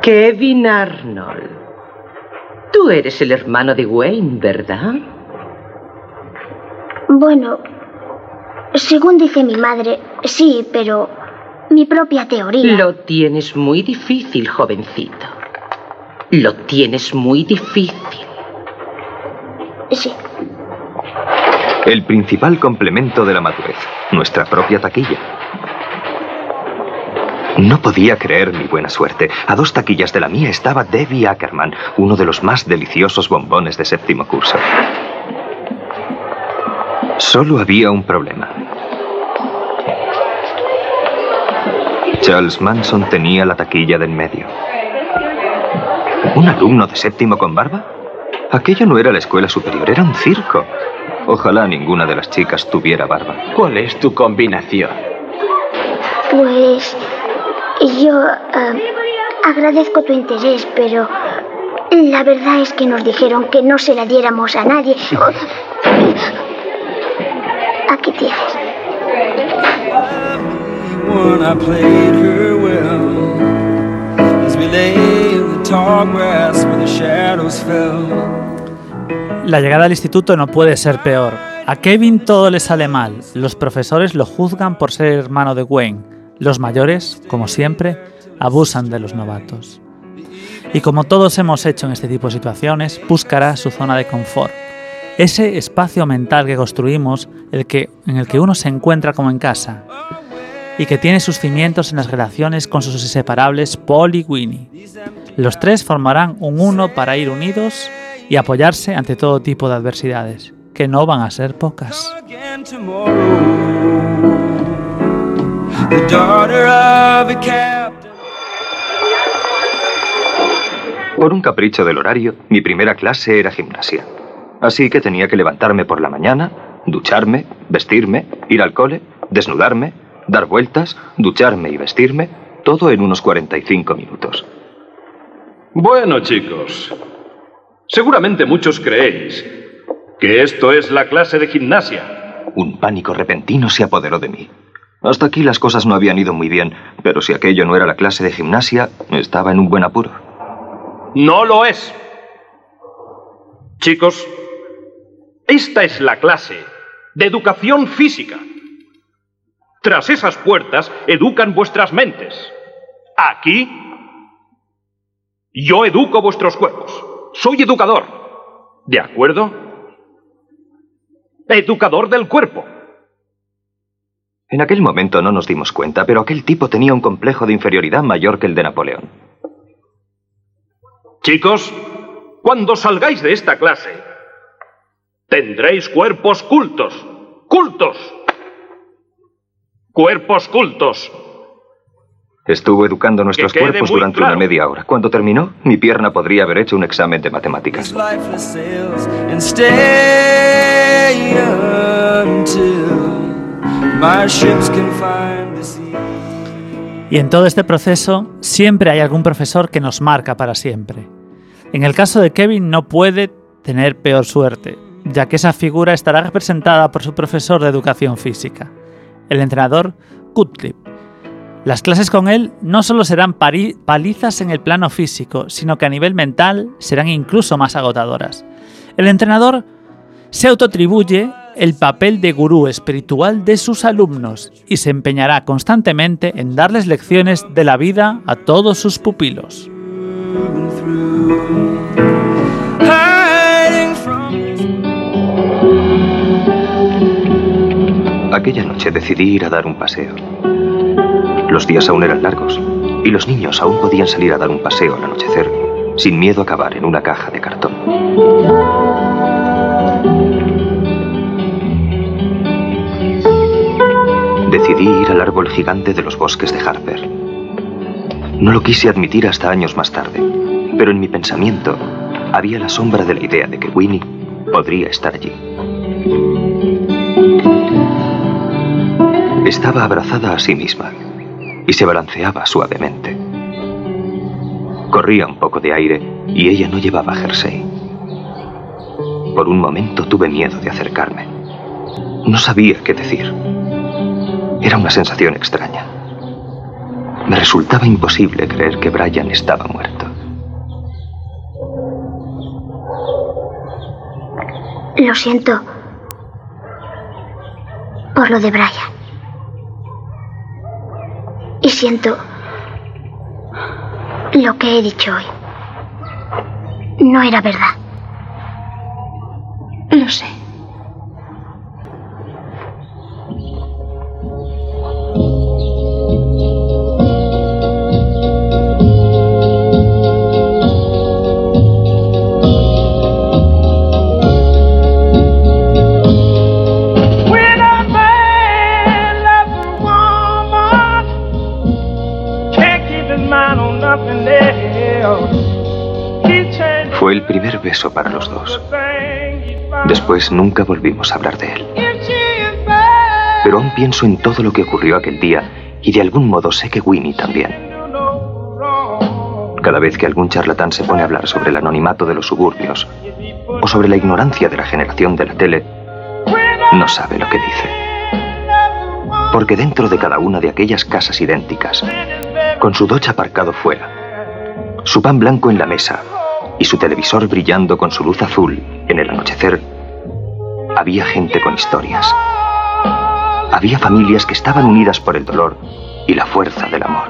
Kevin Arnold. Tú eres el hermano de Wayne, ¿verdad? Bueno, según dice mi madre, sí, pero mi propia teoría. Lo tienes muy difícil, jovencito. Lo tienes muy difícil. Sí. El principal complemento de la madurez, nuestra propia taquilla. No podía creer mi buena suerte. A dos taquillas de la mía estaba Debbie Ackerman, uno de los más deliciosos bombones de séptimo curso. Solo había un problema. Charles Manson tenía la taquilla de en medio. ¿Un alumno de séptimo con barba? Aquello no era la escuela superior, era un circo. Ojalá ninguna de las chicas tuviera barba. ¿Cuál es tu combinación? Pues yo eh, agradezco tu interés, pero la verdad es que nos dijeron que no se la diéramos a nadie. [LAUGHS] Aquí tienes. La llegada al instituto no puede ser peor. A Kevin todo le sale mal. Los profesores lo juzgan por ser hermano de Wayne. Los mayores, como siempre, abusan de los novatos. Y como todos hemos hecho en este tipo de situaciones, buscará su zona de confort. Ese espacio mental que construimos, el que, en el que uno se encuentra como en casa, y que tiene sus cimientos en las relaciones con sus inseparables Paul y Winnie. Los tres formarán un uno para ir unidos y apoyarse ante todo tipo de adversidades, que no van a ser pocas. Por un capricho del horario, mi primera clase era gimnasia. Así que tenía que levantarme por la mañana, ducharme, vestirme, ir al cole, desnudarme, dar vueltas, ducharme y vestirme, todo en unos 45 minutos. Bueno, chicos, seguramente muchos creéis que esto es la clase de gimnasia. Un pánico repentino se apoderó de mí. Hasta aquí las cosas no habían ido muy bien, pero si aquello no era la clase de gimnasia, estaba en un buen apuro. No lo es. Chicos, esta es la clase de educación física. Tras esas puertas educan vuestras mentes. Aquí, yo educo vuestros cuerpos. Soy educador. ¿De acuerdo? Educador del cuerpo. En aquel momento no nos dimos cuenta, pero aquel tipo tenía un complejo de inferioridad mayor que el de Napoleón. Chicos, cuando salgáis de esta clase, tendréis cuerpos cultos. ¡Cultos! Cuerpos cultos. Estuvo educando nuestros Que cuerpos durante claro. una media hora. Cuando terminó, mi pierna podría haber hecho un examen de matemáticas. Y en todo este proceso siempre hay algún profesor que nos marca para siempre. En el caso de Kevin no puede tener peor suerte, ya que esa figura estará representada por su profesor de educación física, el entrenador Cutlip. Las clases con él no solo serán palizas en el plano físico, sino que a nivel mental serán incluso más agotadoras. El entrenador se autoatribuye el papel de gurú espiritual de sus alumnos y se empeñará constantemente en darles lecciones de la vida a todos sus pupilos. Aquella noche decidí ir a dar un paseo. Los días aún eran largos y los niños aún podían salir a dar un paseo al anochecer sin miedo a acabar en una caja de cartón. Decidí ir al árbol gigante de los bosques de Harper. No lo quise admitir hasta años más tarde, pero en mi pensamiento había la sombra de la idea de que Winnie podría estar allí. Estaba abrazada a sí misma y se balanceaba suavemente. Corría un poco de aire y ella no llevaba jersey. Por un momento tuve miedo de acercarme. No sabía qué decir. Era una sensación extraña. Me resultaba imposible creer que Brian estaba muerto. Lo siento por lo de Brian. Siento lo que he dicho hoy. No era verdad. Lo sé. Beso para los dos. Después nunca volvimos a hablar de él. Pero aún pienso en todo lo que ocurrió aquel día y de algún modo sé que Winnie también. Cada vez que algún charlatán se pone a hablar sobre el anonimato de los suburbios o sobre la ignorancia de la generación de la tele, no sabe lo que dice. Porque dentro de cada una de aquellas casas idénticas, con su docha aparcado fuera, su pan blanco en la mesa y su televisor brillando con su luz azul en el anochecer, había gente con historias. Había familias que estaban unidas por el dolor y la fuerza del amor.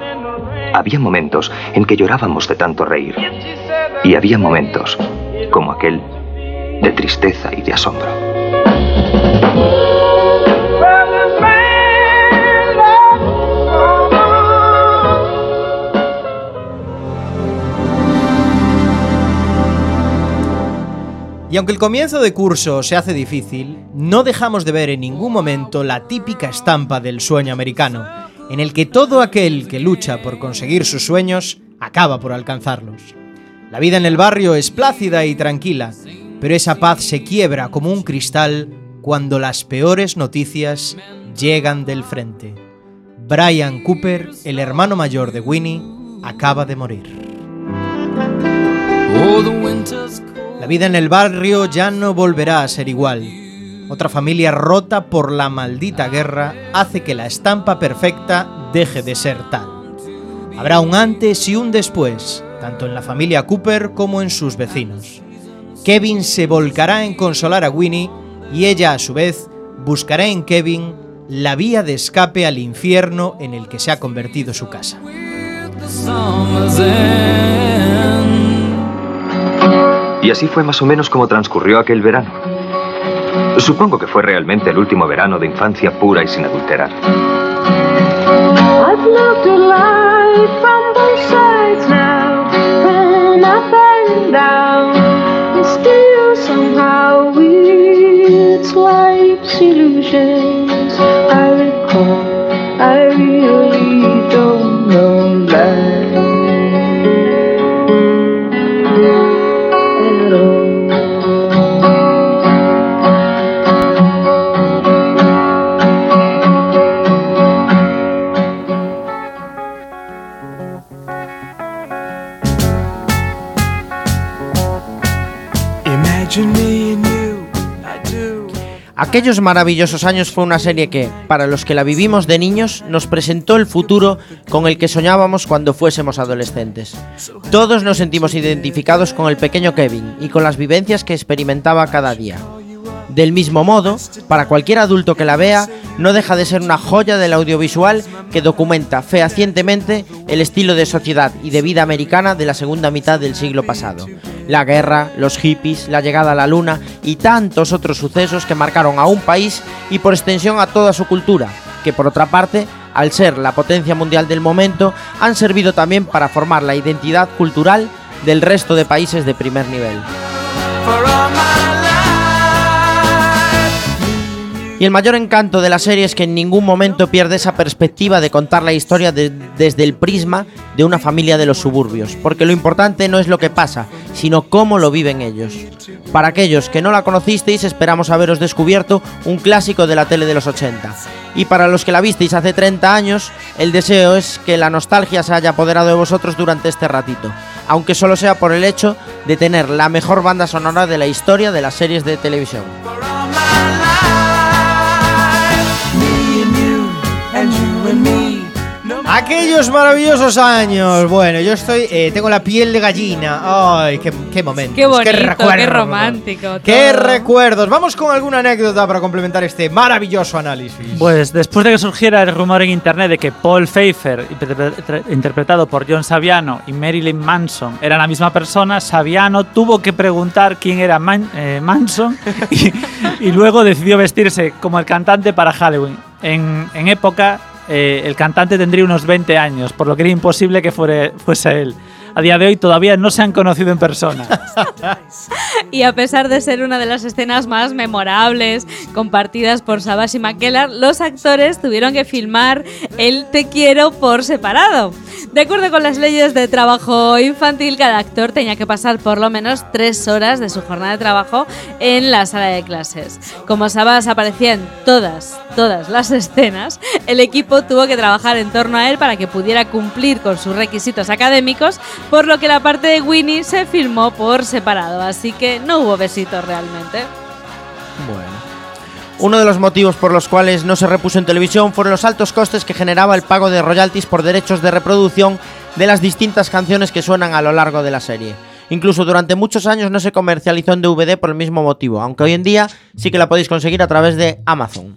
Había momentos en que llorábamos de tanto reír. Y había momentos, como aquel, de tristeza y de asombro. Y aunque el comienzo de curso se hace difícil, no dejamos de ver en ningún momento la típica estampa del sueño americano. en el que todo aquel que lucha por conseguir sus sueños acaba por alcanzarlos. La vida en el barrio es plácida y tranquila, pero esa paz se quiebra como un cristal cuando las peores noticias llegan del frente. Brian Cooper, el hermano mayor de Winnie, acaba de morir. La vida en el barrio ya no volverá a ser igual. Otra familia rota por la maldita guerra hace que la estampa perfecta deje de ser tal. Habrá un antes y un después, tanto en la familia Cooper como en sus vecinos. Kevin se volcará en consolar a Winnie y ella a su vez buscará en Kevin la vía de escape al infierno en el que se ha convertido su casa. Y así fue más o menos como transcurrió aquel verano. Supongo que fue realmente el último verano de infancia pura y sin adulterar. I've Aquellos maravillosos años fue una serie que, para los que la vivimos de niños, nos presentó el futuro con el que soñábamos cuando fuésemos adolescentes. Todos nos sentimos identificados con el pequeño Kevin y con las vivencias que experimentaba cada día. Del mismo modo, para cualquier adulto que la vea, no deja de ser una joya del audiovisual que documenta fehacientemente el estilo de sociedad y de vida americana de la segunda mitad del siglo pasado. La guerra, los hippies, la llegada a la luna y tantos otros sucesos que marcaron a un país y por extensión a toda su cultura, que por otra parte, al ser la potencia mundial del momento, han servido también para formar la identidad cultural del resto de países de primer nivel. Y el mayor encanto de la serie es que en ningún momento pierde esa perspectiva de contar la historia de- desde el prisma de una familia de los suburbios, porque lo importante no es lo que pasa, sino cómo lo viven ellos. Para aquellos que no la conocisteis, esperamos haberos descubierto un clásico de la tele de los 80. Y para los que la visteis hace 30 años, el deseo es que la nostalgia se haya apoderado de vosotros durante este ratito, aunque solo sea por el hecho de tener la mejor banda sonora de la historia de las series de televisión. Aquellos maravillosos años. Bueno, yo estoy. eh, tengo la piel de gallina. Ay, qué, qué momentos. Qué bonito, qué, recuerdos. romántico. Qué recuerdos. Vamos con alguna anécdota para complementar este maravilloso análisis. Pues después de que surgiera el rumor en internet de que Paul Pfeiffer, interpre- interpretado por John Saviano, y Marilyn Manson eran la misma persona, Saviano tuvo que preguntar quién era Man- eh, Manson [LAUGHS] y, y luego decidió vestirse como el cantante para Halloween. En, en época, eh, el cantante tendría unos 20 años, por lo que era imposible que fuese él. A día de hoy todavía no se han conocido en persona. [LAUGHS] Y a pesar de ser una de las escenas más memorables compartidas por Savage y McKellar, los actores tuvieron que filmar el Te quiero por separado. De acuerdo con las leyes de trabajo infantil, cada actor tenía que pasar por lo menos tres horas de su jornada de trabajo en la sala de clases. Como Savage aparecía en todas, todas las escenas, el equipo tuvo que trabajar en torno a él para que pudiera cumplir con sus requisitos académicos, por lo que la parte de Winnie se filmó por separado, así que no hubo besitos realmente. Bueno. Uno de los motivos por los cuales no se repuso en televisión fueron los altos costes que generaba el pago de royalties por derechos de reproducción de las distintas canciones que suenan a lo largo de la serie. Incluso durante muchos años no se comercializó en DVD por el mismo motivo, aunque hoy en día sí que la podéis conseguir a través de Amazon.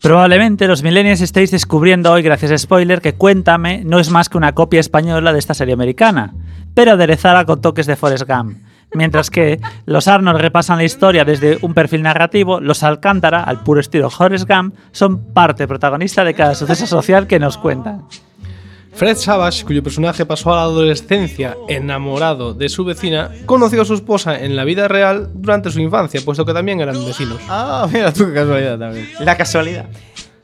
Probablemente los millennials estéis descubriendo hoy, gracias a Spoiler, que Cuéntame no es más que una copia española de esta serie americana, pero aderezada con toques de Forrest Gump. Mientras que los Arnold repasan la historia desde un perfil narrativo, los Alcántara, al puro estilo Forrest Gump, son parte protagonista de cada suceso social que nos cuentan. Fred Savage, cuyo personaje pasó a la adolescencia enamorado de su vecina, conoció a su esposa en la vida real durante su infancia, puesto que también eran vecinos. Ah, mira tú qué casualidad también. La casualidad.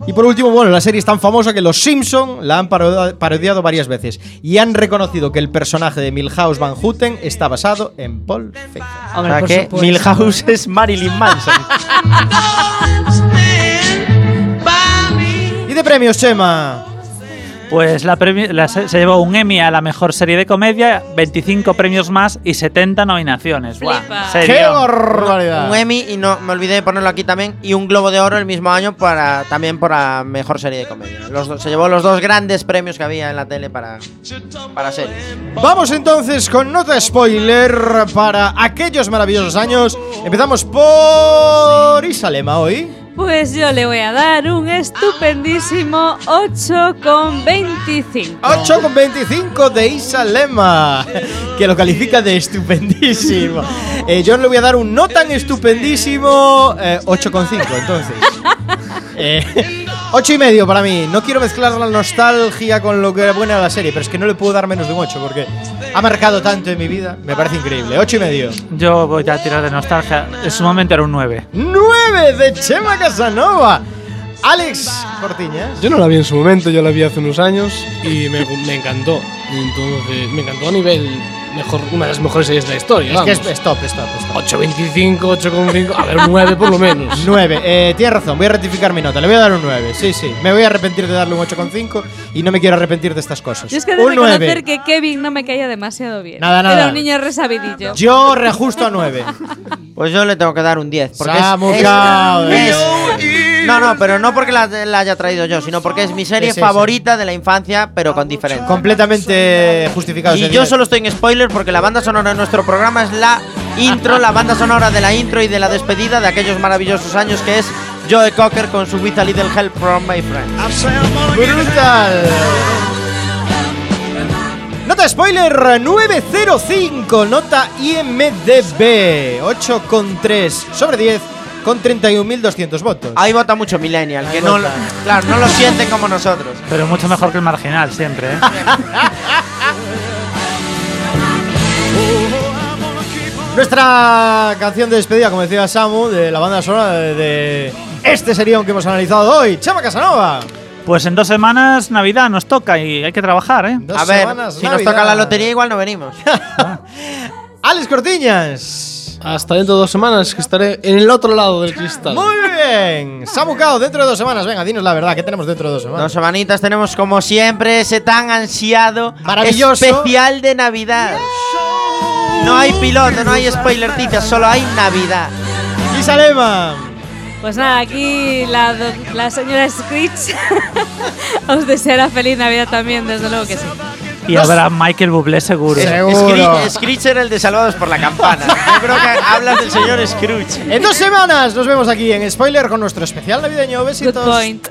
Y por último, bueno, la serie es tan famosa que los Simpson la han parodia- parodiado varias veces y han reconocido que el personaje de Milhouse Van Houten está basado en Paul Fiction. O sea que Milhouse es Marilyn Manson. ¿Y de premios, Chema? Pues la la se, se llevó un Emmy a la mejor serie de comedia, 25 premios más y 70 nominaciones. Buah, serio. ¡Qué barbaridad! Un Emmy y no me olvidé de ponerlo aquí también y un Globo de Oro el mismo año para también por la mejor serie de comedia. Los se llevó los dos grandes premios que había en la tele para para series. Vamos entonces con nota spoiler para aquellos maravillosos años. Empezamos por Isalema hoy. Pues yo le voy a dar un estupendísimo 8,25. 8,25 de Isalema, que lo califica de estupendísimo. Eh, yo le voy a dar un no tan estupendísimo eh, 8,5 entonces. [LAUGHS] Eh, 8 y medio para mí. No quiero mezclar la nostalgia con lo que era buena la serie, pero es que no le puedo dar menos de un 8 porque ha marcado tanto en mi vida. Me parece increíble. 8 y medio. Yo voy a tirar de nostalgia. En su momento era un 9. 9 de Chema Casanova. Alex Cortiñas. Yo no la vi en su momento, yo la vi hace unos años y me, me encantó. Entonces, me encantó a nivel mejor, una de las mejores series de la historia. Es que es vamos. stop, stop, stop. 8.25, 8,5, a ver, un 9 por lo menos. [LAUGHS] 9. Eh, tienes razón, voy a rectificar mi nota. Le voy a dar un 9. Sí, sí. Me voy a arrepentir de darle un 8,5 y no me quiero arrepentir de estas cosas. Yo es que he de un reconocer 9. que Kevin no me caía demasiado bien. Nada, nada. Era un niño resabidillo. Yo reajusto a 9. Pues yo le tengo que dar un 10. Porque es- Samu es, Cao. es- No, no, pero no porque la, la haya traído yo, sino porque es mi serie favorita de la infancia, pero con diferencia. Completamente justificado. Y ese yo 10. solo estoy en spoiler porque la banda sonora de nuestro programa es la intro, la banda sonora de la intro y de la despedida de aquellos maravillosos años que es Joe Cocker con su With a Little Help from My Friends. Brutal. Nota spoiler 905, nota IMDB 8,3 sobre 10 con 31.200 votos. Ahí vota mucho Millennial, que no, vota. lo- claro, no lo sienten como nosotros. Pero mucho mejor que el marginal, siempre. ¿eh? [LAUGHS] Nuestra canción de despedida, como decía Samu, de la banda sonora de, de este sería que hemos analizado hoy, Chema Casanova. Pues en dos semanas Navidad nos toca y hay que trabajar, ¿eh? Dos A ver, semanas, si nos Navidad. toca la lotería igual no venimos. [LAUGHS] Alex Cortiñas. Hasta dentro de dos semanas que estaré en el otro lado del cristal. Muy bien. Samu Cao, dentro de dos semanas. Venga, dinos la verdad, ¿qué tenemos dentro de dos semanas? Dos semanitas tenemos como siempre ese tan ansiado Maravilloso. especial de Navidad. No hay piloto, no hay spoiler ticias, solo hay Navidad. Isalema. Pues nada, aquí la señora Screech [LAUGHS] os deseará feliz Navidad también, desde luego que sí. Y habrá Michael Bublé seguro. Scree- Screech era el de Salvados por la Campana. Yo creo que hablas del señor Scrooge. En dos semanas nos vemos aquí en Spoiler con nuestro especial navideño. Besitos. Good point.